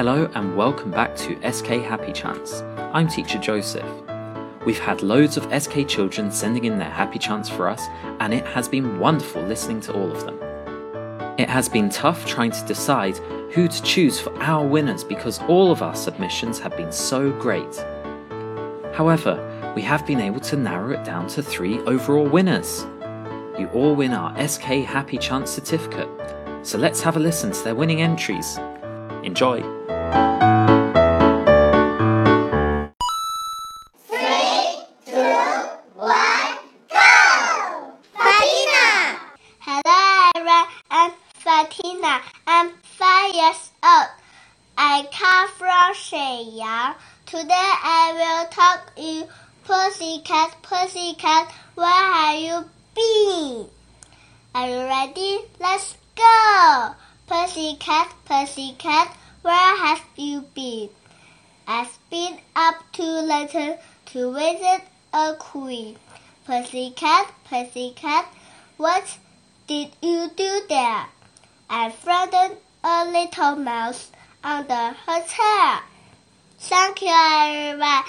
Hello and welcome back to SK Happy Chants. I'm teacher Joseph. We've had loads of SK children sending in their happy chance for us, and it has been wonderful listening to all of them. It has been tough trying to decide who to choose for our winners because all of our submissions have been so great. However, we have been able to narrow it down to three overall winners. You all win our SK Happy Chants certificate, so let's have a listen to their winning entries. Enjoy! Fatina! Hello I'm Fatina. I'm five years old. I come from Shenyang. Today I will talk you Pussycat, Pussycat, where have you been? Are you ready? Let's go! Pussycat, Pussycat, where have you been? I've been up to London to visit a queen. Pussycat, Pussycat, what did you do there? I found a little mouse under her chair. Thank you, everyone.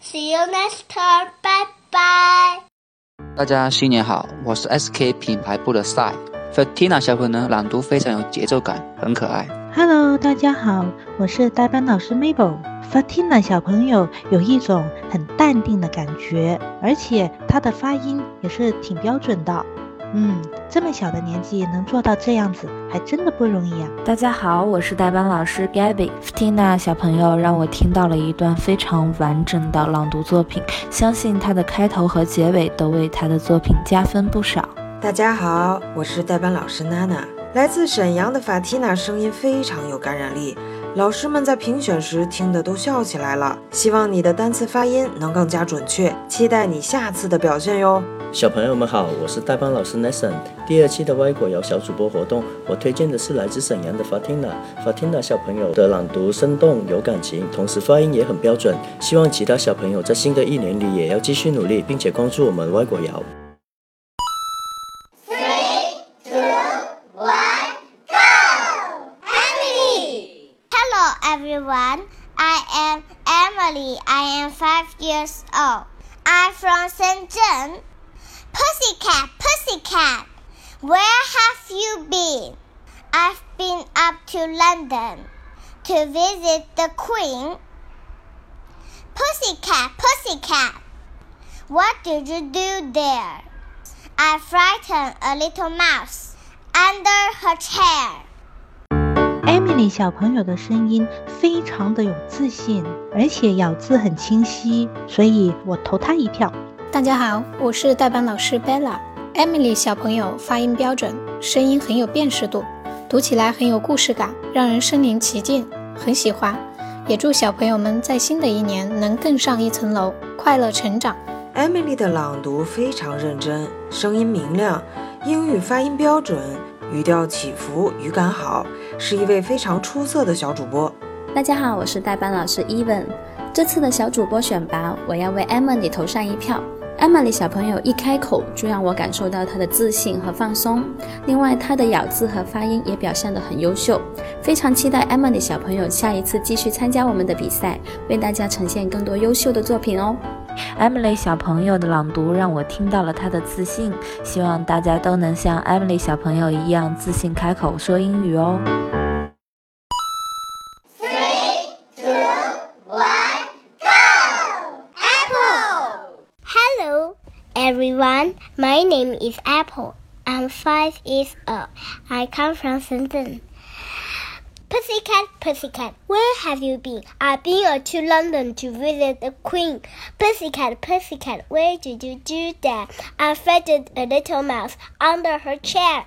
See you next time. Bye bye. 大家新年好，我是 SK 品牌部的 Sai。 Fatina 小朋友呢，朗读非常有节奏感，很可爱。Hello，大家好，我是代班老师 Mabel。Fatina 小朋友有一种很淡定的感觉，而且她的发音也是挺标准的。嗯，这么小的年纪能做到这样子，还真的不容易啊。大家好，我是代班老师 Gabby。Fatina 小朋友让我听到了一段非常完整的朗读作品，相信他的开头和结尾都为他的作品加分不少。大家好，我是代班老师娜娜。来自沈阳的法缇娜声音非常有感染力，老师们在评选时听得都笑起来了。希望你的单词发音能更加准确，期待你下次的表现哟。小朋友们好，我是代班老师 Nathan。第二期的歪果谣小主播活动，我推荐的是来自沈阳的 Fatina。Fatina 小朋友的朗读生动有感情，同时发音也很标准。希望其他小朋友在新的一年里也要继续努力，并且关注我们歪果谣。I am five years old. I'm from Shenzhen. Pussycat, Pussycat, where have you been? I've been up to London to visit the Queen. Pussycat, Pussycat, what did you do there? I frightened a little mouse under her chair. Emily 小朋友的声音非常的有自信，而且咬字很清晰，所以我投她一票。大家好，我是代班老师 Bella。Emily 小朋友发音标准，声音很有辨识度，读起来很有故事感，让人身临其境，很喜欢。也祝小朋友们在新的一年能更上一层楼，快乐成长。Emily 的朗读非常认真，声音明亮，英语发音标准，语调起伏，语感好，是一位非常出色的小主播。大家好，我是代班老师 Even。这次的小主播选拔，我要为 Emily 投上一票。Emily 小朋友一开口就让我感受到她的自信和放松，另外她的咬字和发音也表现得很优秀，非常期待 Emily 小朋友下一次继续参加我们的比赛，为大家呈现更多优秀的作品哦。Emily 小朋友的朗读让我听到了她的自信，希望大家都能像 Emily 小朋友一样自信开口说英语哦。Hello, everyone. My name is Apple. I'm five years old. I come from Shenzhen. Pussycat, Pussycat, where have you been? I've been to London to visit the Queen. Pussycat, Pussycat, where did you do that? I found a little mouse under her chair.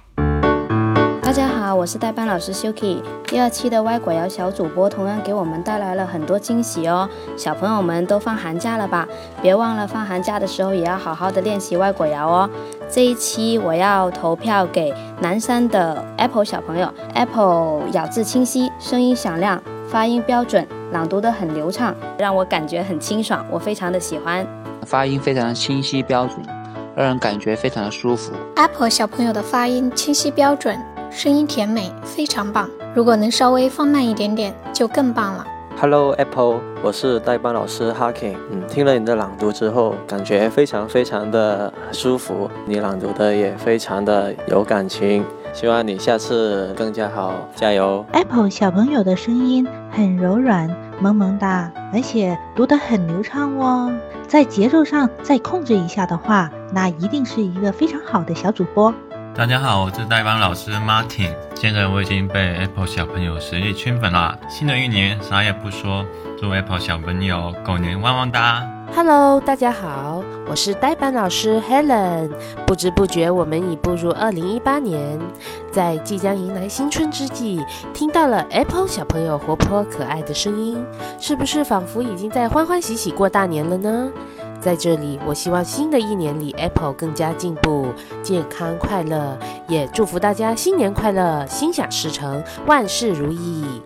大家好，我是代班老师 Suki。第二期的歪果谣小主播同样给我们带来了很多惊喜哦。小朋友们都放寒假了吧？别忘了放寒假的时候也要好好的练习歪果谣哦。这一期我要投票给南山的 Apple 小朋友，Apple 咬字清晰，声音响亮，发音标准，朗读得很流畅，让我感觉很清爽，我非常的喜欢。发音非常的清晰标准，让人感觉非常的舒服。Apple 小朋友的发音清晰标准，声音甜美，非常棒。如果能稍微放慢一点点，就更棒了。Hello Apple，我是代班老师 Harking。嗯，听了你的朗读之后，感觉非常非常的舒服。你朗读的也非常的有感情，希望你下次更加好，加油。Apple 小朋友的声音很柔软，萌萌哒，而且读得很流畅哦。在节奏上再控制一下的话，那一定是一个非常好的小主播。大家好，我是代班老师 Martin。现在我已经被 Apple 小朋友实力圈粉了。新的一年啥也不说，祝 Apple 小朋友狗年旺旺哒！Hello，大家好，我是代班老师 Helen。不知不觉，我们已步入二零一八年，在即将迎来新春之际，听到了 Apple 小朋友活泼可爱的声音，是不是仿佛已经在欢欢喜喜过大年了呢？在这里，我希望新的一年里，Apple 更加进步、健康、快乐，也祝福大家新年快乐、心想事成、万事如意。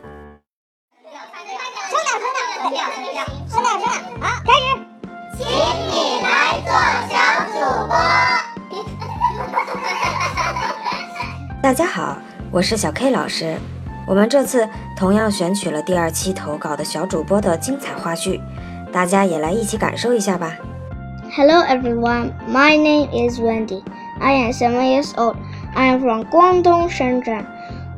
好，开始。请你来做小主播。大家好，我是小 K 老师。我们这次同样选取了第二期投稿的小主播的精彩花絮。大家也来一起感受一下吧。Hello everyone, my name is Wendy. I am seven years old. I am from Guangdong, Shenzhen.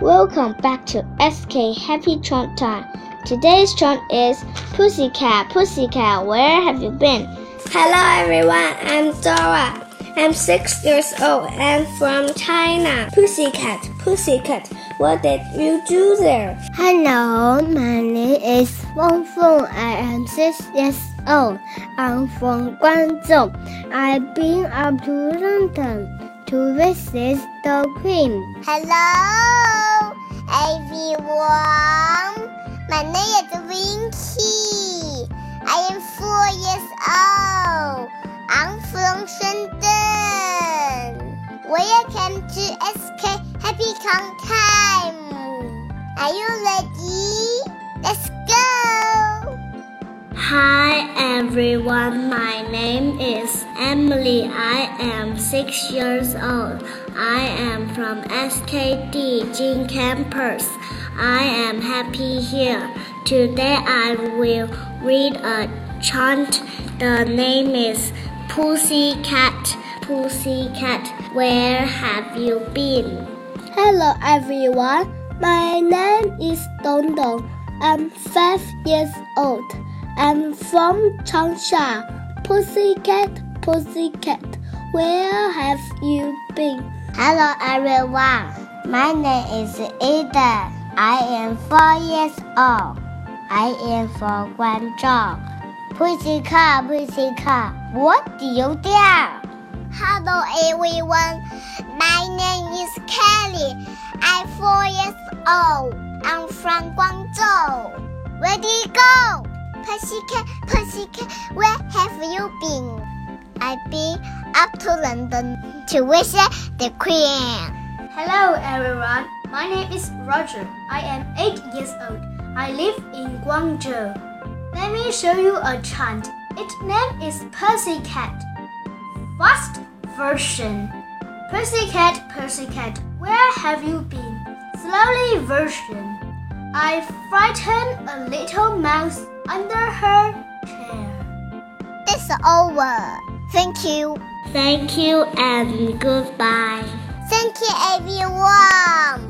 Welcome back to SK Happy Chant Time. Today's chant is Pussycat, Pussycat, where have you been? Hello everyone, I'm Dora. I'm six years old and from China. Pussycat, Pussycat, what did you do there? Hello, my name is Feng Feng. I am six years old. I'm from Guangzhou. I've been up to London to visit the Queen. Hello, everyone. My name is Winky. I am four years old. I'm from Shenzhen. Welcome to SK Happy Kong Time. Are you ready? Let's go. Hi everyone, my name is Emily. I am six years old. I am from SKD Jin Campus. I am happy here. Today I will read a chant. The name is Pussycat, Pussycat, where have you been? Hello everyone, my name is Dong Dong. I'm five years old. I'm from Changsha. Pussycat, Pussycat, where have you been? Hello everyone, my name is Ada. I am four years old. I am from Guangzhou. Pussycat, pussycat, what do you do? Hello everyone, my name is Kelly. I'm four years old. I'm from Guangzhou. Where do you go? Pussycat, pussycat, where have you been? I've been up to London to visit the Queen. Hello everyone, my name is Roger. I am eight years old. I live in Guangzhou. Let me show you a chant. Its name is Pussycat. First version. Pussycat, Pussycat, where have you been? Slowly version. I frightened a little mouse under her chair. It's over. Thank you. Thank you and goodbye. Thank you everyone.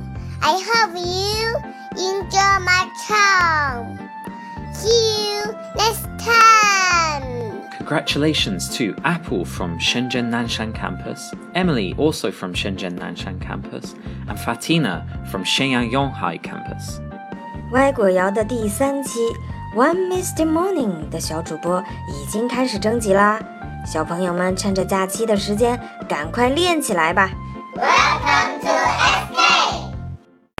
I hope you enjoy my chant. See you next time. Congratulations to Apple from Shenzhen Nanshan campus, Emily also from Shenzhen Nanshan campus, and Fatina from Shenyang Zhonghai campus. 歪果谣的第三期 One Misty Morning 的小主播已经开始征集啦，小朋友们趁着假期的时间赶快练起来吧。Welcome.